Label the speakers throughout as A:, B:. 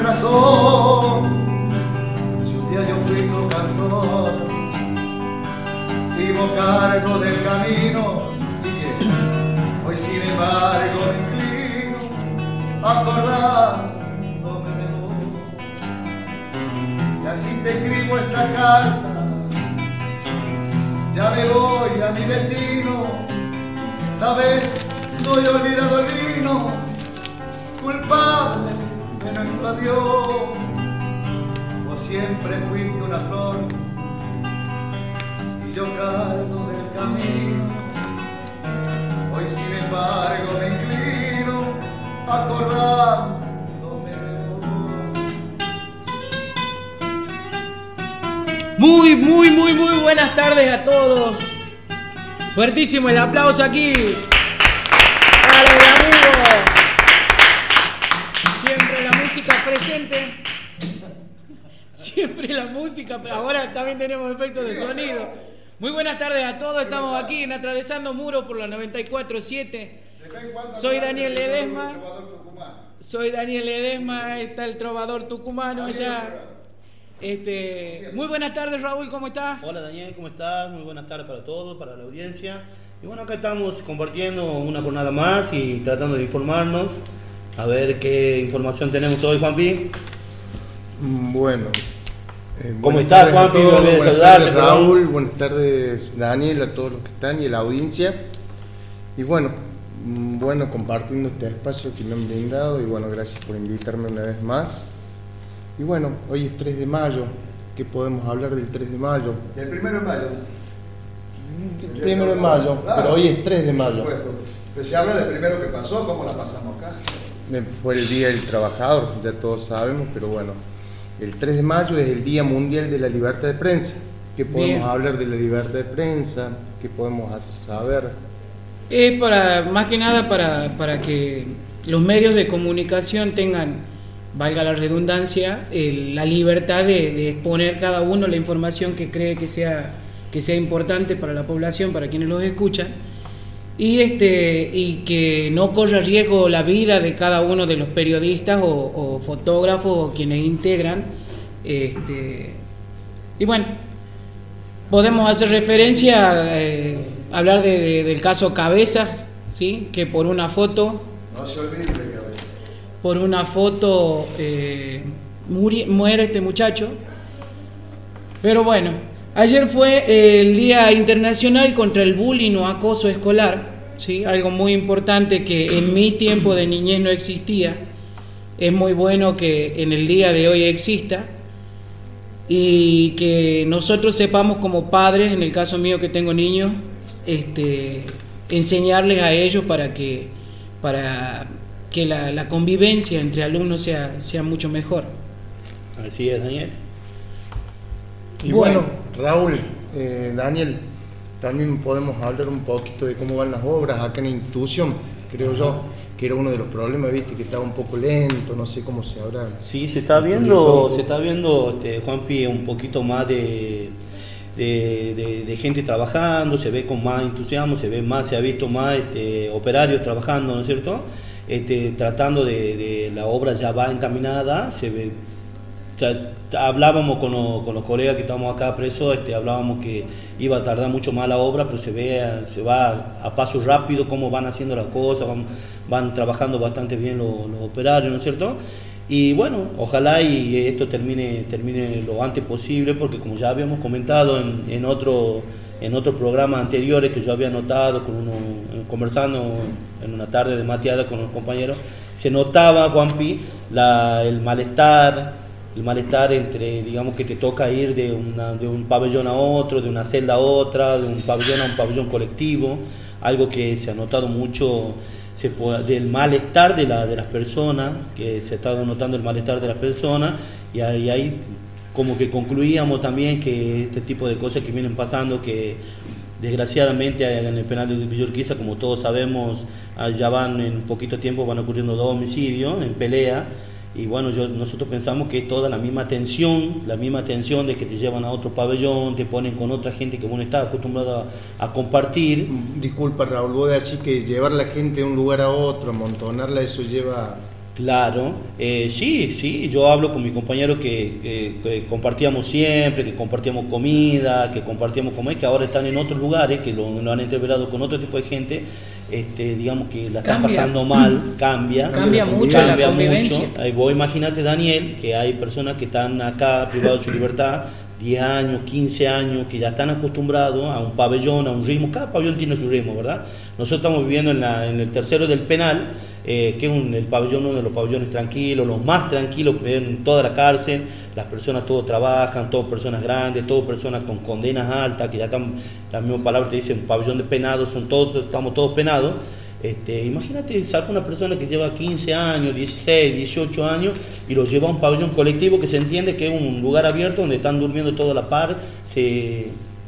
A: razón. Si un día yo fui tu cantor, vivo cargo del camino, hoy sin embargo me inclino a acordar y así te escribo esta carta. Ya me voy a mi destino, sabes, no he olvidado el vino, culpable de nuestro adiós. Vos siempre fuiste una flor y yo cargo del camino. Hoy sin embargo me inclino a acordar
B: Muy, muy, muy, muy buenas tardes a todos. Fuertísimo el aplauso aquí. Presente. Siempre la música, pero ahora también tenemos efectos de sonido. Muy buenas tardes a todos. Estamos aquí en Atravesando Muros por la 94.7. Soy Daniel Ledesma. Soy Daniel Ledesma. Está el trovador tucumano ya. Este, muy buenas tardes Raúl, ¿cómo estás?
C: Hola Daniel, ¿cómo estás? Muy buenas tardes para todos, para la audiencia. Y bueno, acá estamos compartiendo una jornada más y tratando de informarnos. A ver qué información tenemos hoy, Juanpi.
D: Bueno.
C: Eh, ¿Cómo estás, Juanpi?
D: Buenas tardes, Raúl. Buenas tardes, Daniel, a todos los que están y a la audiencia. Y bueno, mm, bueno, compartiendo este espacio que me han brindado y bueno, gracias por invitarme una vez más. Y bueno, hoy es 3 de mayo. ¿Qué podemos hablar del 3 de mayo?
A: Del 1 de mayo.
D: El primero de mayo, pero hoy es 3 de mayo.
A: Pero se habla del primero que pasó, ¿cómo la pasamos acá?
D: Fue el Día del Trabajador, ya todos sabemos, pero bueno, el 3 de mayo es el Día Mundial de la Libertad de Prensa. ¿Qué podemos hablar de la libertad de prensa? ¿Qué podemos hacer saber?
B: Es para, más que nada para, para que los medios de comunicación tengan valga la redundancia, la libertad de, exponer cada uno la información que cree que sea, que sea importante para la población, para quienes los escuchan, y, este, y que no corra riesgo la vida de cada uno de los periodistas o, fotógrafos o quienes integran. Este, y bueno, podemos hacer referencia, eh, hablar del caso Cabezas, ¿sí? que por una foto...
A: No se olvide
B: por una foto eh, muere este muchacho. Pero bueno, ayer fue el Día Internacional contra el Bullying o Acoso Escolar, ¿sí? algo muy importante que en mi tiempo de niñez no existía. Es muy bueno que en el día de hoy exista y que nosotros sepamos como padres, en el caso mío que tengo niños, este, enseñarles a ellos para que para que la, convivencia entre alumnos sea, sea mucho mejor.
C: Así es, Daniel.
D: Y bueno, Raúl, eh, Daniel, también podemos hablar un poquito de cómo van las obras acá en institución, creo yo, que era uno de los problemas, viste, que estaba un poco lento, no sé cómo se habrá.
C: Sí, se está viendo, se está viendo, este, Juanpi, un poquito más de, de, gente trabajando, se ve con más entusiasmo, se ve más, se ha visto más este, operarios trabajando, ¿no es cierto? Este, tratando de, la obra ya va encaminada, se ve, hablábamos con, los colegas que estamos acá presos, este, hablábamos que iba a tardar mucho más la obra, pero se ve, se va a paso rápido cómo van haciendo las cosas, van, van trabajando bastante bien los, operarios, ¿no es cierto? Y bueno, ojalá y esto termine, termine lo antes posible, porque como ya habíamos comentado en, en otro en otros programas anteriores que yo había notado, con uno, conversando en una tarde de mateada con los compañeros, se notaba, Juanpi, la, el malestar, el malestar entre, digamos, que te toca ir de, de un pabellón a otro, de una celda a otra, de un pabellón a un pabellón colectivo, algo que se ha notado mucho se del malestar de, la, de las personas, que se ha estado notando el malestar de las personas, y ahí, como que concluíamos también que este tipo de cosas que vienen pasando, que desgraciadamente en el penal de Villorquiza, como todos sabemos, ya van en poquito tiempo, van ocurriendo dos homicidios en pelea, y bueno, yo, nosotros pensamos que es toda la misma tensión, la misma tensión de que te llevan a otro pabellón, te ponen con otra gente que uno está acostumbrado a, compartir.
D: Disculpa Raúl, vos decís que llevar la gente de un lugar a otro, amontonarla, eso lleva...
C: Claro, eh, sí, sí, yo hablo con mis compañeros que, compartíamos siempre, que compartíamos comida, que compartíamos comer, que ahora están en otros lugares, que lo, lo han entreverado con otro tipo de gente, este, digamos que la está pasando mal, cambia.
B: Cambia mucho la convivencia.
C: Vos imagínate, Daniel, que hay personas que están acá privados de su libertad 10 años, 15 años, que ya están acostumbrados a un pabellón, a un ritmo. Cada pabellón tiene su ritmo, ¿verdad? Nosotros estamos viviendo en, en el tercero del penal, eh, que es un, el pabellón, uno de los pabellones tranquilos, los más tranquilos en toda la cárcel. Las personas todos trabajan, todas personas grandes, todas personas con condenas altas, que ya están, las mismas palabras te dicen, pabellón de penados, son todos, estamos todos penados. Este, imagínate, saca una persona que lleva 15 años, 16, 18 años y lo lleva a un pabellón colectivo que se entiende que es un lugar abierto donde están durmiendo toda la par,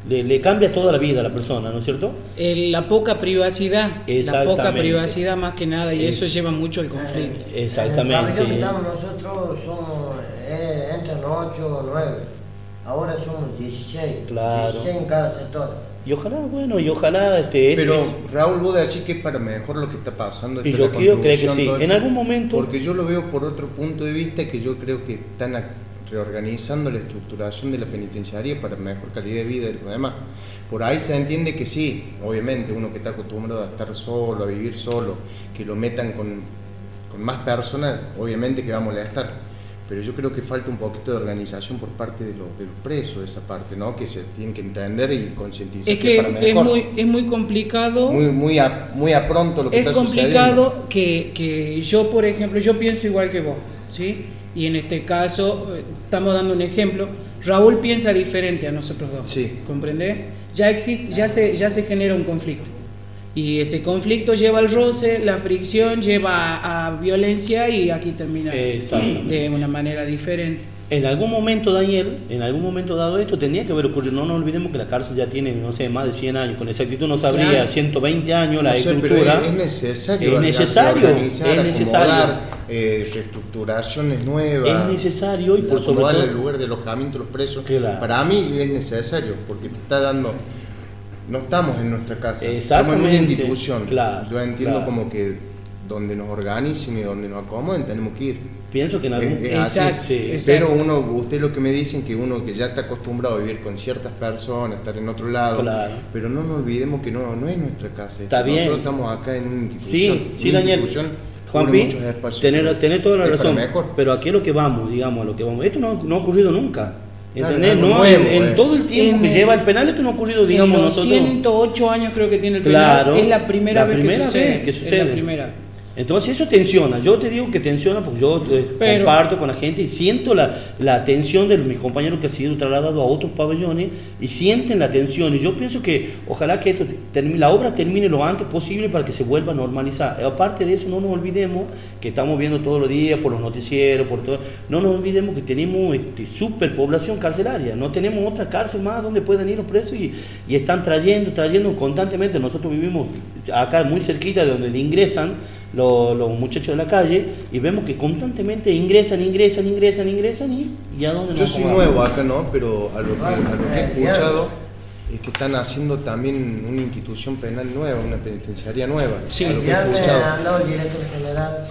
C: le, cambia toda la vida a la persona, ¿no es cierto?
B: la poca privacidad, la poca privacidad más que nada y eso lleva mucho al conflicto.
C: exactamente. El
E: pabellón que estamos nosotros somos, eh, entran 8 o 9, ahora somos 16, claro. 16 en cada sector.
C: Y ojalá, bueno, y ojalá este
D: Pero Raúl, vos decís que es para mejor lo que está pasando.
C: Y yo creo que sí, en algún momento.
D: Porque yo lo veo por otro punto de vista que yo creo que están reorganizando la estructuración de la penitenciaria para mejor calidad de vida y lo demás. Por ahí se entiende que sí, obviamente, uno que está acostumbrado a estar solo, a vivir solo, que lo metan con, con más personas, obviamente que va a molestar pero yo creo que falta un poquito de organización por parte de los, de los presos, esa parte, ¿no? Que se tienen que entender y concientizar.
B: Es que, es, muy, es muy complicado.
D: Muy, muy, a, muy a pronto lo que
B: es complicado que, que, yo, por ejemplo, yo pienso igual que vos, ¿sí? Y en este caso, eh, estamos dando un ejemplo, Raúl piensa diferente a nosotros dos.
D: Sí.
B: ¿Comprendés? Ya, existe, ya, se, ya se genera un conflicto. Y ese conflicto lleva al roce, la fricción lleva a, violencia y aquí termina de una manera diferente.
C: En algún momento, Daniel, en algún momento dado esto, tendría que haber ocurrido. No nos olvidemos que la cárcel ya tiene, no sé, más de 100 años. Con exactitud no sabría, 120 años la estructura.
D: es necesario.
C: Es necesario. Es necesario.
D: Eh, reestructuraciones nuevas.
C: Es necesario y por sobre todo.
D: el lugar de alojamiento de los presos. Para mí es necesario porque te está dando no estamos en nuestra casa, estamos en una institución. Yo entiendo como que donde nos organicen y donde nos acomoden tenemos que ir.
C: Pienso que en algún
D: es, Pero uno, usted lo que me dicen que uno que ya está acostumbrado a vivir con ciertas personas, estar en otro lado, pero no nos olvidemos que no, no es nuestra casa.
C: Está bien.
D: Nosotros estamos acá en una institución.
C: Sí, sí, Daniel. Juanpi, tener, tener toda la razón. Pero aquí es lo que vamos, digamos, a lo que vamos. Esto no, no ha ocurrido nunca. ¿Entendés? no, en, eh. todo el tiempo que lleva el penal esto no ha ocurrido, digamos,
B: en los 108 años creo que tiene el penal, es la primera, vez, que sucede,
C: que sucede. Es la primera. Entonces eso tensiona, yo te digo que tensiona porque yo eh, comparto con la gente y siento la, la tensión de mis compañeros que han sido trasladados a otros pabellones y sienten la tensión. Y yo pienso que ojalá que esto la obra termine lo antes posible para que se vuelva a normalizar. Aparte de eso no nos olvidemos que estamos viendo todos los días por los noticieros, por todo, no nos olvidemos que tenemos este, superpoblación carcelaria, no tenemos otra cárcel más donde puedan ir los presos y, y están trayendo, trayendo constantemente, nosotros vivimos acá muy cerquita de donde ingresan los, muchachos de la calle y vemos que constantemente ingresan, ingresan, ingresan, ingresan y ya donde
D: Yo soy nuevo acá, ¿no? Pero a lo que, a lo que he escuchado es que están haciendo también una institución penal nueva, una penitenciaria nueva.
E: Sí, ya me ha hablado el director general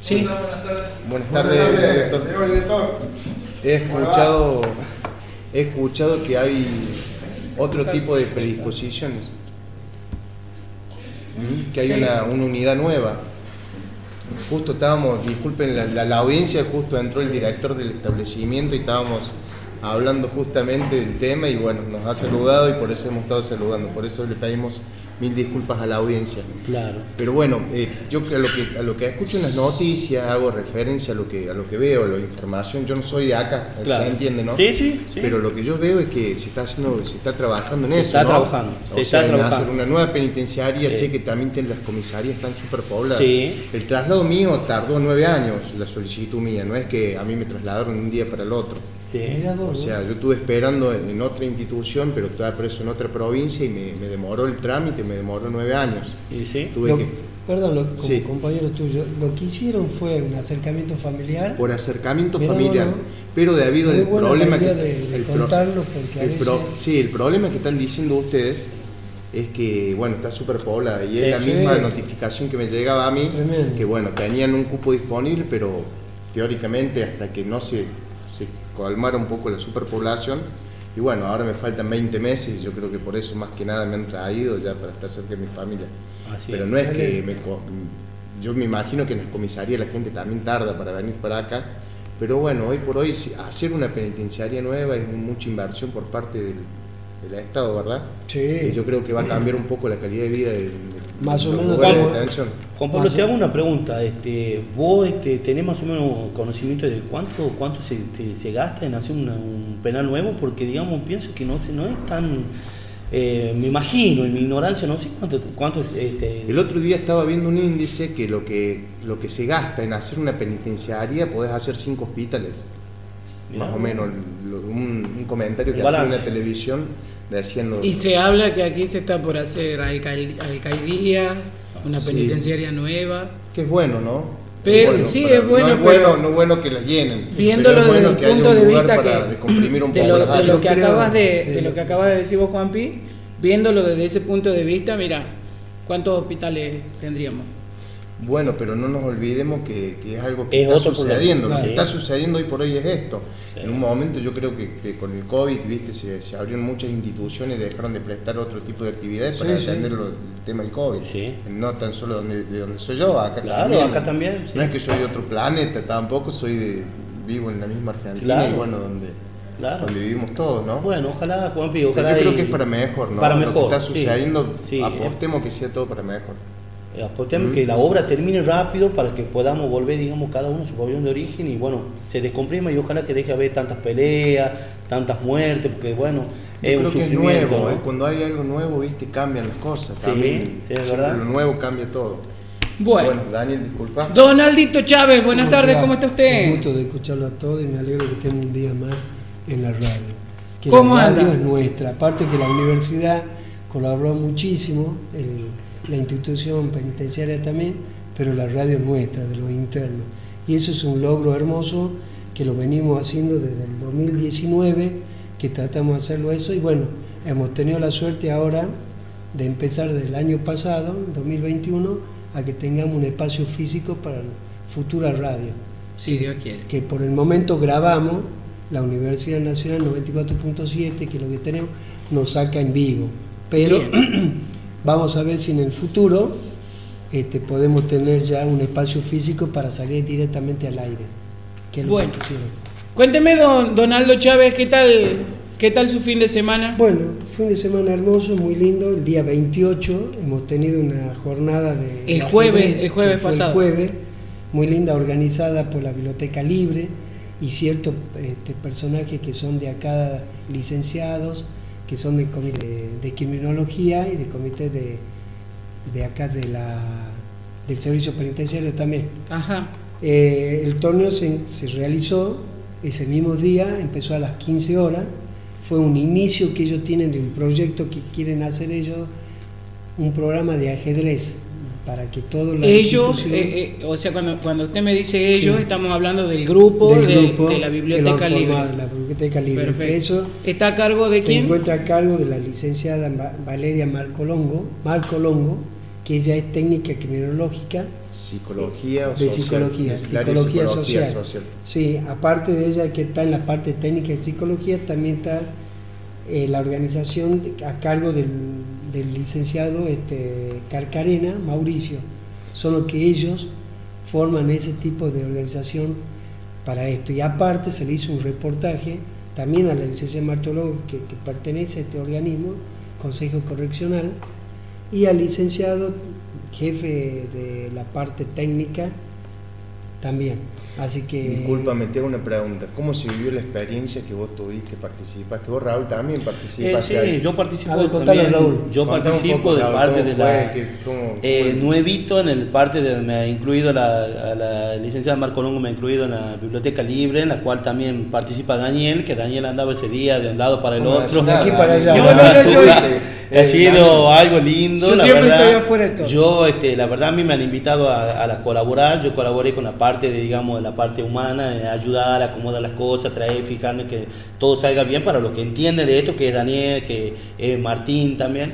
B: Sí.
D: Buenas tardes. Buenas tardes, señor director. He escuchado, he escuchado que hay otro tipo de predisposiciones. Que hay una, una unidad nueva. Justo estábamos, disculpen la, la, audiencia, justo entró el director del establecimiento y estábamos hablando justamente del tema y bueno, nos ha saludado y por eso hemos estado saludando, por eso le pedimos mil disculpas a la audiencia.
C: Claro.
D: Pero bueno, eh, yo a lo, que, a lo que escucho en las noticias hago referencia a lo que, a lo que veo, a la información. Yo no soy de acá, se entiende, ¿no?
C: Sí, sí,
D: Pero lo que yo veo es que se está haciendo, se está trabajando en eso.
C: Se está trabajando,
D: se está trabajando. hacer una nueva penitenciaria, sé que también las comisarías están súper pobladas.
C: Sí.
D: El traslado mío tardó nueve años, la solicitud mía, no es que a mí me trasladaron de un día para el otro. O sea, yo estuve esperando en, otra institución, pero estaba preso en otra provincia y me, demoró el trámite, me demoró nueve años.
C: ¿Y sí?
F: Perdón, como compañero tuyo, lo que hicieron fue un acercamiento familiar.
D: Por acercamiento familiar, pero debido al problema que...
F: el porque
D: Sí, el problema que están diciendo ustedes es que, bueno, está súper poblada y es la misma notificación que me llegaba a mí, que bueno, tenían un cupo disponible, pero teóricamente hasta que no se, se calmar un poco la superpoblación. Y bueno, ahora me faltan 20 meses, yo creo que por eso más que nada me han traído ya para estar cerca de mi familia. Pero no es que me, yo me imagino que en las comisarías la gente también tarda para venir para acá. Pero bueno, hoy por hoy hacer una penitenciaria nueva es mucha inversión por parte del, del Estado, ¿verdad?
F: Sí.
D: yo creo que va a cambiar un poco la calidad de vida del,
F: más o menos
C: Juan Pablo, te hago una pregunta. Este, ¿Vos este, tenés más o menos conocimiento de cuánto, cuánto se, se gasta en hacer un penal nuevo? Porque, digamos, pienso que no, no es tan... Eh, me imagino, en mi ignorancia, no sé cuánto, cuánto es... Este...
D: El otro día estaba viendo un índice que lo que, lo que se gasta en hacer una penitenciaria, podés hacer cinco hospitales. Más o menos, un, comentario que hace en la televisión
B: y se habla que aquí se está por hacer alcaldía, una penitenciaria nueva.
D: Que es bueno, ¿no?
B: Pero, sí, es bueno,
D: no es bueno, no bueno que las llenen.
B: Viéndolo desde el punto de vista que,
D: de,
B: lo, de lo que acabas de, de lo que acabas de decir vos, Juanpi, viéndolo desde ese punto de vista, mira, ¿cuántos hospitales tendríamos?
D: Bueno, pero no nos olvidemos que, es algo que está sucediendo. Lo que está sucediendo hoy por hoy es esto. En un momento yo creo que, con el COVID, viste, se, abrieron muchas instituciones y dejaron de prestar otro tipo de actividades para atender el tema del COVID. No tan solo donde, de donde soy yo, acá
C: también. acá también.
D: No es que soy de otro planeta, tampoco soy de vivo en la misma Argentina y bueno, donde, donde vivimos todos, ¿no?
C: Bueno, ojalá, Juanpi, ojalá.
D: yo creo que es para mejor, ¿no?
C: Para mejor.
D: Lo que está sucediendo, apostemos que sea todo para mejor.
C: Apostemos que la obra termine rápido para que podamos volver, digamos, cada uno a su pabellón de origen y bueno, se descomprima y ojalá que deje de haber tantas peleas, tantas muertes, porque bueno,
D: es un que nuevo, ¿eh? cuando hay algo nuevo, viste, cambian las cosas.
C: también. sí, es verdad.
D: Lo nuevo cambia todo.
B: Bueno,
D: Daniel, disculpa.
B: Donaldito Chávez, buenas tardes, ¿cómo está usted?
F: Un gusto de escucharlo a todos y me alegro que estemos un día más en la radio. Que
B: ¿Cómo
F: la
B: radio
F: es nuestra, aparte que la universidad colaboró muchísimo, el la institución penitenciaria también, pero la radio nuestra, de los internos. Y eso es un logro hermoso que lo venimos haciendo desde el 2019, que tratamos de hacerlo eso, y bueno, hemos tenido la suerte ahora de empezar desde el año pasado, 2021, a que tengamos un espacio físico para futura radio.
B: Si Dios quiere.
F: Que por el momento grabamos, la Universidad Nacional 94.7, que es lo que tenemos, nos saca en vivo. Pero Vamos a ver si en el futuro este, podemos tener ya un espacio físico para salir directamente al aire.
B: Que es bueno, cuénteme, don Donaldo Chávez, ¿qué tal, ¿qué tal su fin de semana?
F: Bueno, fin de semana hermoso, muy lindo. El día 28 hemos tenido una jornada de...
B: El jueves, el jueves pasado.
F: El jueves, muy linda, organizada por la Biblioteca Libre y ciertos este, personajes que son de acá licenciados que son del comité de, criminología y del comité de, de acá de la, del servicio penitenciario también.
B: Ajá.
F: Eh, el torneo se, se, realizó ese mismo día, empezó a las 15 horas, fue un inicio que ellos tienen de un proyecto que quieren hacer ellos, un programa de ajedrez para que todos los
B: ellos eh, eh, o sea cuando, cuando usted me dice ellos estamos hablando del grupo, de, la biblioteca libre
F: la biblioteca libre
B: Perfecto. está a cargo de quién
F: se encuentra a cargo de la licenciada Valeria Marco Longo Marco Longo que ella es técnica criminológica.
D: Psicología
F: de psicología, psicología, social. Sí, aparte de ella que está en la parte técnica de psicología, también está eh, la organización a cargo del, del licenciado este, Carcarena, Mauricio. Solo que ellos forman ese tipo de organización para esto. Y aparte se le hizo un reportaje también a la licenciada que, que pertenece a este organismo, Consejo Correccional, y al licenciado jefe de la parte técnica también. Así que...
D: Disculpame, te hago una pregunta. ¿Cómo se vivió la experiencia que vos tuviste, participaste? Vos, Raúl, también participaste.
C: Eh, sí, yo participo también. Raúl. Yo participo de parte de la... eh, nuevito en el parte de... Me ha incluido la, la licenciada Marco Longo, me ha incluido en la biblioteca libre, en la cual también participa Daniel, que Daniel andaba ese día de un lado para el otro.
F: De aquí para allá.
C: Yo, ha sido algo lindo.
B: Yo siempre estoy afuera de todo.
C: Yo, este, la verdad, a mí me han invitado a, a, colaborar. Yo colaboré con la parte de, digamos, la parte humana, ayudar, acomodar las cosas, traer, fijarme que todo salga bien para los que entienden de esto, que es Daniel, que es Martín también.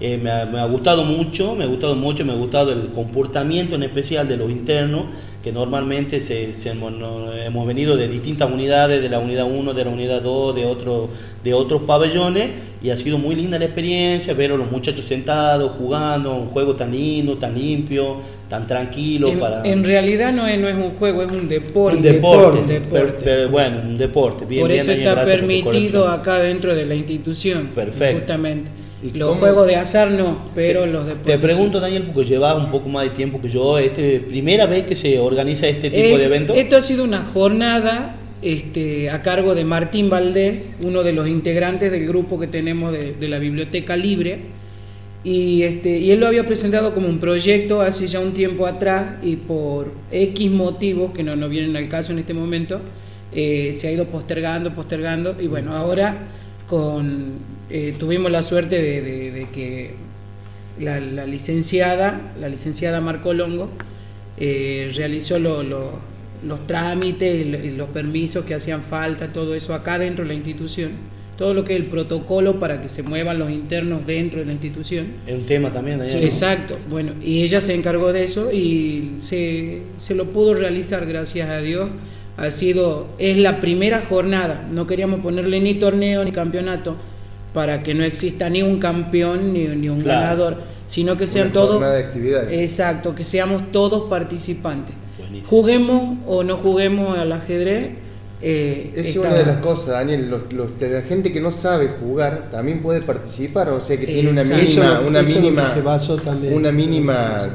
C: Eh, me, ha, me, ha, gustado mucho, me ha gustado mucho, me ha gustado el comportamiento en especial de los internos, que normalmente se, se hemos, no, hemos, venido de distintas unidades, de la unidad 1, de la unidad 2, de, otro, de otros pabellones, y ha sido muy linda la experiencia, ver a los muchachos sentados, jugando, un juego tan lindo, tan limpio, tan tranquilo.
B: En,
C: para...
B: en realidad no es, no es un juego, es un deporte.
C: Un deporte,
B: un deporte.
C: Pero, pero, bueno, un deporte. Bien,
B: por
C: bien,
B: eso está permitido acá dentro de la institución.
C: Perfecto.
B: Justamente. Los cómo? juegos de azar no, pero los deportes.
C: Te pregunto, sí. Daniel, porque llevas un poco más de tiempo que yo, este, primera vez que se organiza este tipo
B: eh,
C: de evento.
B: Esto ha sido una jornada este, a cargo de Martín Valdés, uno de los integrantes del grupo que tenemos de, de la Biblioteca Libre. Y, este, y él lo había presentado como un proyecto hace ya un tiempo atrás y por X motivos que no, no vienen al caso en este momento, eh, se ha ido postergando, postergando y bueno, ahora con, eh, tuvimos la suerte de, de, de que la, la, licenciada, la licenciada Marco Longo, eh, realizó lo, lo, los trámites, los permisos que hacían falta, todo eso acá dentro de la institución, todo lo que es el protocolo para que se muevan los internos dentro de la institución.
C: Es un tema también.
B: Sí, exacto, bueno, y ella se encargó de eso y se, se lo pudo realizar, gracias a Dios ha sido, es la primera jornada, no queríamos ponerle ni torneo ni campeonato para que no exista ni un campeón ni, ni un claro. ganador, sino que sean
D: Una
B: todos,
D: de actividades.
B: exacto, que seamos todos participantes. Buenísimo. Juguemos o no juguemos al ajedrez. Eh,
D: es está... una de las cosas, Daniel, los, los, la gente que no sabe jugar también puede participar, o sea que tiene una mínima,
F: Eso-
D: una mínima,
F: se basó también.
D: una mínima,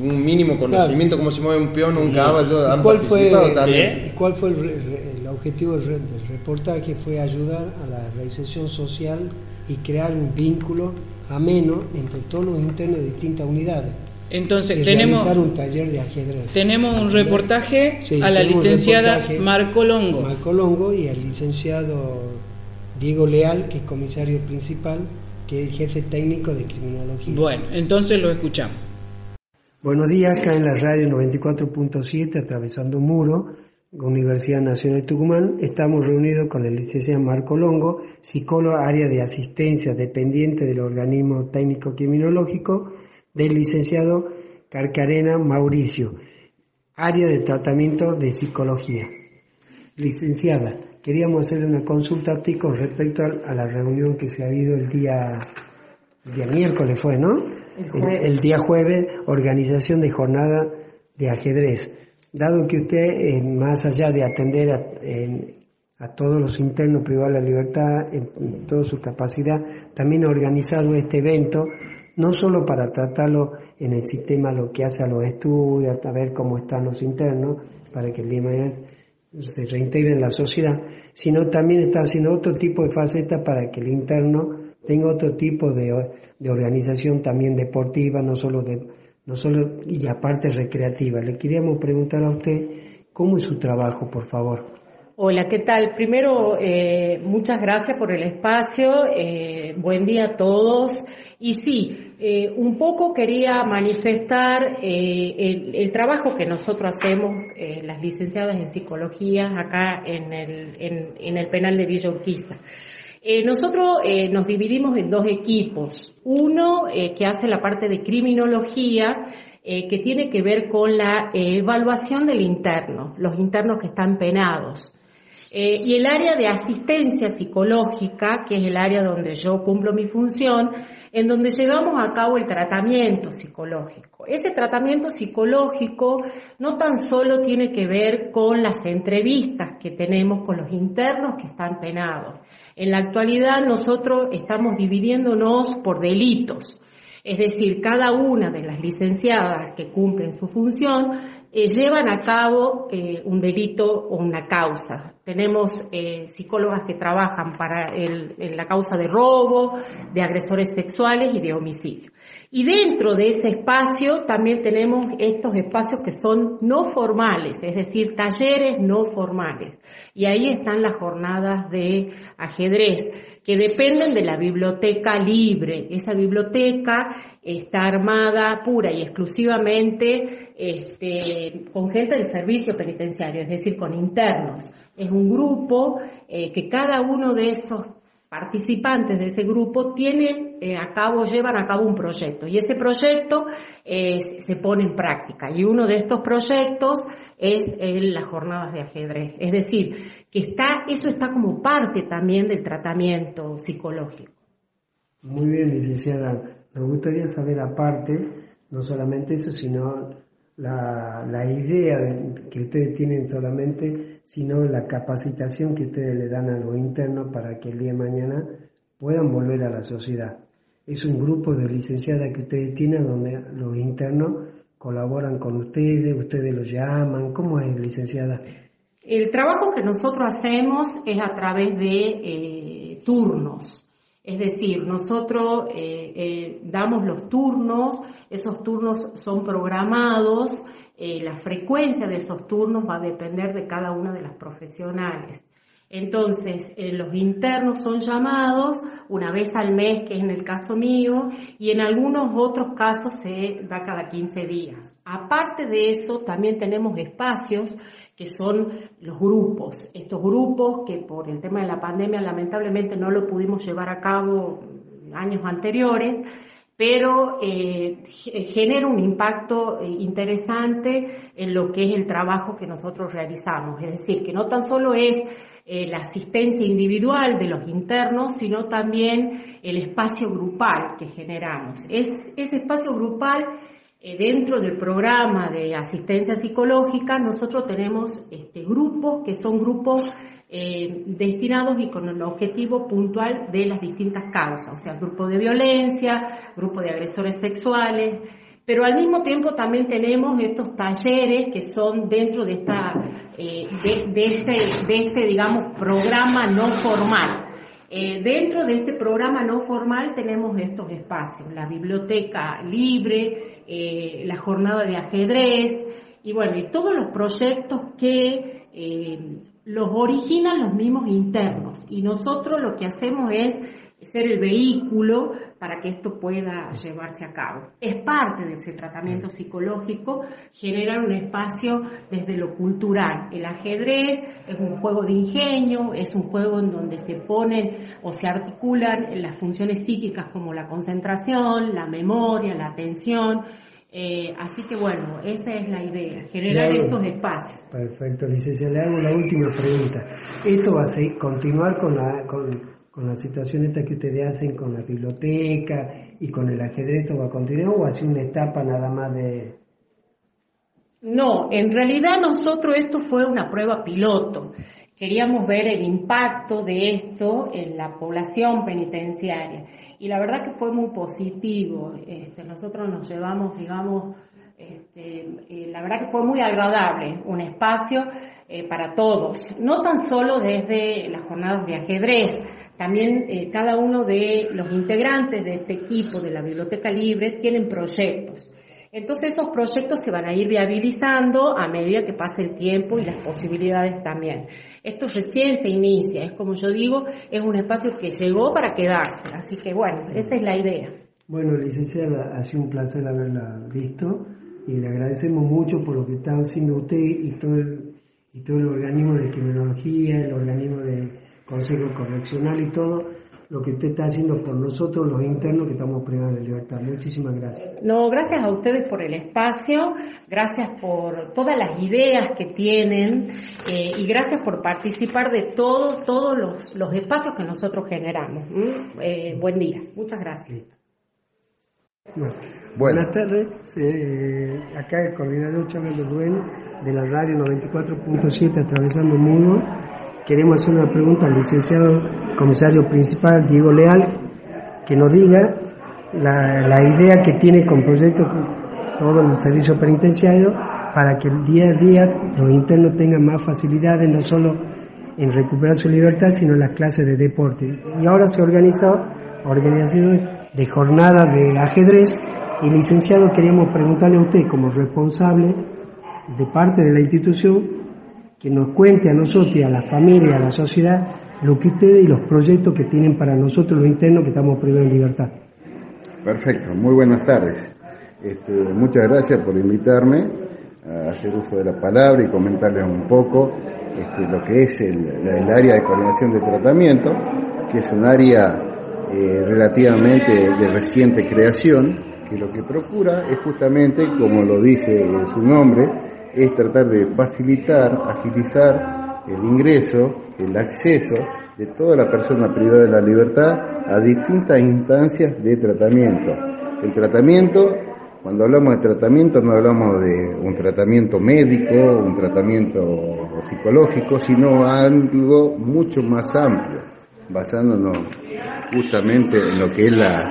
D: un mínimo conocimiento cómo se mueve un peón o un caballo,
F: ¿Y
D: han
F: cuál fue,
D: participado también.
F: ¿Y cuál fue el, re- re- el objetivo del, re- del reportaje? Fue ayudar a la reinserción social y crear un vínculo ameno entre todos los internos de distintas unidades.
B: Entonces,
F: y
B: tenemos,
F: un taller de ajedrez.
B: tenemos un reportaje
F: Sí,
B: a la licenciada. Marco Longo.
F: Marco Longo y al licenciado Diego Leal, que es comisario principal, que es jefe técnico de criminología.
B: Bueno, entonces lo escuchamos.
F: Buenos días, acá en la radio 94.7, atravesando un muro, Universidad Nacional de Tucumán. Estamos reunidos con el licenciado Marco Longo, psicólogo área de asistencia dependiente del organismo técnico criminológico, del licenciado Carcarena Mauricio, área de tratamiento de psicología. Licenciada, queríamos hacerle una consulta a ti con respecto a, a la reunión que se ha habido el día, el día miércoles fue, ¿no?
G: El
F: El, el día jueves, organización de jornada de ajedrez. Dado que usted, eh, más allá de atender a, a todos los internos privados de la libertad, en, toda su capacidad, también ha organizado este evento, no solo para tratarlo en el sistema, lo que hace a los estudios, a ver cómo están los internos, para que el día de mañana se reintegren en la sociedad, sino también está haciendo otro tipo de facetas para que el interno tenga otro tipo de, de organización también deportiva, no solo de, no solo, y aparte recreativa. Le queríamos preguntar a usted cómo es su trabajo, por favor.
G: Hola, ¿qué tal? Primero, eh, muchas gracias por el espacio. eh, buen día a todos. Y sí, eh, un poco quería manifestar eh, el, el trabajo que nosotros hacemos, las licenciadas en psicología, acá en el, en, en el penal de Villa Urquiza. Eh, nosotros eh, nos dividimos en dos equipos. Uno que hace la parte de criminología, que tiene que ver con la evaluación del interno, los internos que están penados. Y el área de asistencia psicológica, que es el área donde yo cumplo mi función, en donde llevamos a cabo el tratamiento psicológico. Ese tratamiento psicológico no tan solo tiene que ver con las entrevistas que tenemos con los internos que están penados. En la actualidad nosotros estamos dividiéndonos por delitos. Es decir, cada una de las licenciadas que cumplen su función eh, llevan a cabo eh, un delito o una causa. Tenemos eh, psicólogas que trabajan para la causa de robo, de agresores sexuales y de homicidio. Y dentro de ese espacio también tenemos estos espacios que son no formales, es decir, talleres no formales. Y ahí están las jornadas de ajedrez que dependen de la biblioteca libre. Esa biblioteca está armada pura y exclusivamente este, con gente del servicio penitenciario, es decir, con internos. Es un grupo eh, que cada uno de esos participantes de ese grupo tienen eh, a cabo, llevan a cabo un proyecto y ese proyecto eh, se pone en práctica y uno de estos proyectos es las jornadas de ajedrez. Es decir, que está, eso está como parte también del tratamiento psicológico.
F: Muy bien, licenciada. Me gustaría saber aparte, no solamente eso, sino la, la idea que ustedes tienen solamente, sino la capacitación que ustedes le dan a los internos para que el día de mañana puedan volver a la sociedad. Es un grupo de licenciadas que ustedes tienen donde los internos colaboran con ustedes, ustedes los llaman. ¿Cómo es, licenciada?
G: El trabajo que nosotros hacemos es a través de eh, turnos. Es decir, nosotros eh, eh, damos los turnos, esos turnos son programados, eh, la frecuencia de esos turnos va a depender de cada una de las profesionales. Entonces, los internos son llamados una vez al mes, que es en el caso mío, y en algunos otros casos se da cada 15 días. Aparte de eso, también tenemos espacios que son los grupos. Estos grupos que por el tema de la pandemia lamentablemente no lo pudimos llevar a cabo años anteriores, pero eh, genera un impacto eh, interesante en lo que es el trabajo que nosotros realizamos. Es decir, que no tan solo es eh, la asistencia individual de los internos, sino también el espacio grupal que generamos. Es, ese espacio grupal dentro del programa de asistencia psicológica nosotros tenemos este, grupos que son grupos eh, destinados y con el objetivo puntual de las distintas causas, o sea, grupo de violencia, grupo de agresores sexuales, pero al mismo tiempo también tenemos estos talleres que son dentro de esta eh, de, este de este digamos programa no formal. Dentro de este programa no formal tenemos estos espacios, la biblioteca libre, eh, la jornada de ajedrez y bueno, y todos los proyectos que eh, los originan los mismos internos y nosotros lo que hacemos es ser el vehículo para que esto pueda llevarse a cabo. Es parte de ese tratamiento psicológico generar un espacio desde lo cultural. El ajedrez es un juego de ingenio, es un juego en donde se ponen o se articulan las funciones psíquicas como la concentración, la memoria, la atención, eh, así que bueno, esa es la idea, generar estos espacios.
F: Perfecto, licenciada. Le hago la última pregunta. ¿Esto va a continuar con la, con, con la situación esta que ustedes hacen con la biblioteca y con el ajedrez o va a continuar o hace una etapa nada más de...
G: No, en realidad nosotros esto fue una prueba piloto. Queríamos ver el impacto de esto en la población penitenciaria y la verdad que fue muy positivo. Este, nosotros nos llevamos, digamos, este, eh, la verdad que fue muy agradable, un espacio eh, para todos, no tan solo desde las jornadas de ajedrez, también eh, cada uno de los integrantes de este equipo de la Biblioteca Libre tienen proyectos. Entonces esos proyectos se van a ir viabilizando a medida que pase el tiempo y las posibilidades también. Esto recién se inicia, es como yo digo, es un espacio que llegó para quedarse, así que bueno, esa es la idea.
F: Bueno, licenciada, ha sido un placer haberla visto y le agradecemos mucho por lo que está haciendo usted y todo el, y todo el organismo de criminología, el organismo de consejo correccional y todo lo que usted está haciendo por nosotros, los internos que estamos privados de libertad. Muchísimas gracias.
G: No, gracias a ustedes por el espacio, gracias por todas las ideas que tienen eh, y gracias por participar de todos todos los, los espacios que nosotros generamos. Eh, buen día, muchas gracias.
F: Buenas tardes, acá el coordinador Chávez Rubén de la radio 94.7 Atravesando el Mundo. Queremos hacer una pregunta al licenciado comisario principal Diego Leal, que nos diga la, idea que tiene con proyecto todo el servicio penitenciario para que el día a día los internos tengan más facilidades, no solo en recuperar su libertad, sino en las clases de deporte. Y ahora se organiza organización de jornada de ajedrez y licenciado queríamos preguntarle a usted como responsable de parte de la institución que nos cuente a nosotros y a la familia, a la sociedad, lo que ustedes y los proyectos que tienen para nosotros los internos que estamos privados en libertad.
H: Perfecto, muy buenas tardes. Este, muchas gracias por invitarme a hacer uso de la palabra y comentarles un poco este, lo que es el, área de coordinación de tratamiento, que es un área eh, relativamente de reciente creación, que lo que procura es justamente, como lo dice su nombre, es tratar de facilitar, agilizar el ingreso, el acceso de toda la persona privada de la libertad a distintas instancias de tratamiento. El tratamiento, cuando hablamos de tratamiento, no hablamos de un tratamiento médico, un tratamiento psicológico, sino algo mucho más amplio, basándonos justamente en lo que es la,